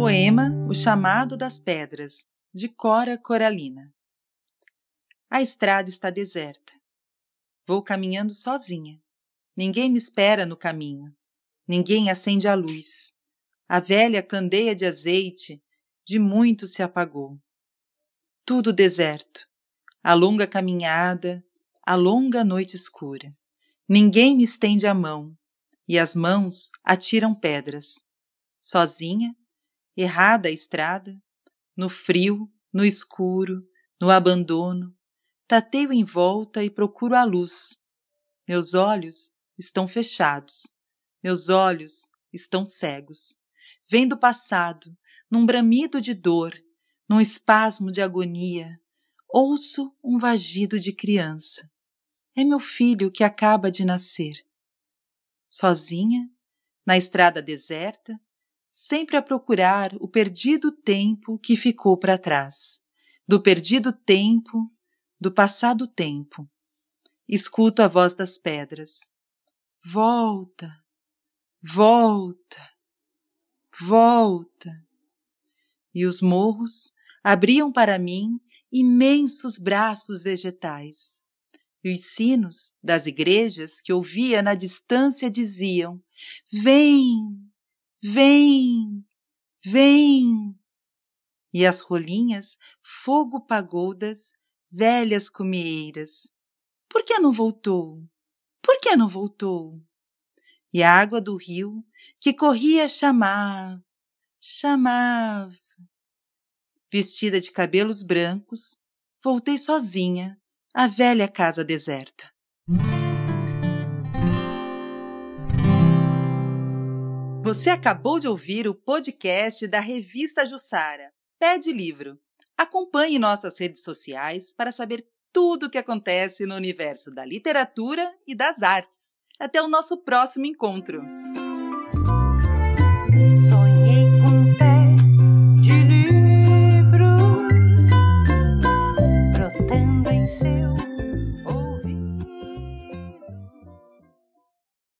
Poema O Chamado das Pedras, de Cora Coralina. A estrada está deserta. Vou caminhando sozinha. Ninguém me espera no caminho. Ninguém acende a luz. A velha candeia de azeite de muito se apagou. Tudo deserto. A longa caminhada, a longa noite escura. Ninguém me estende a mão, e as mãos atiram pedras. Sozinha, errada a estrada, no frio, no escuro, no abandono, tateio em volta e procuro a luz. Meus olhos estão fechados, meus olhos estão cegos. Vendo o passado, num bramido de dor, num espasmo de agonia, ouço um vagido de criança. É meu filho que acaba de nascer. Sozinha, na estrada deserta, sempre a procurar o perdido tempo que ficou para trás, do perdido tempo, do passado tempo. Escuto a voz das pedras. Volta, volta, volta. E os morros abriam para mim imensos braços vegetais. E os sinos das igrejas que ouvia na distância diziam: Vem, vem, vem. E as rolinhas, fogo pagoudas, velhas cumieiras. Por que não voltou? Por que não voltou? E a água do rio, que corria chamava, chamava. Vestida de cabelos brancos, voltei sozinha a velha casa deserta. Você acabou de ouvir o podcast da revista Jussara. Pede livro. Acompanhe nossas redes sociais para saber tudo o que acontece no universo da literatura e das artes. Até o nosso próximo encontro. Sonho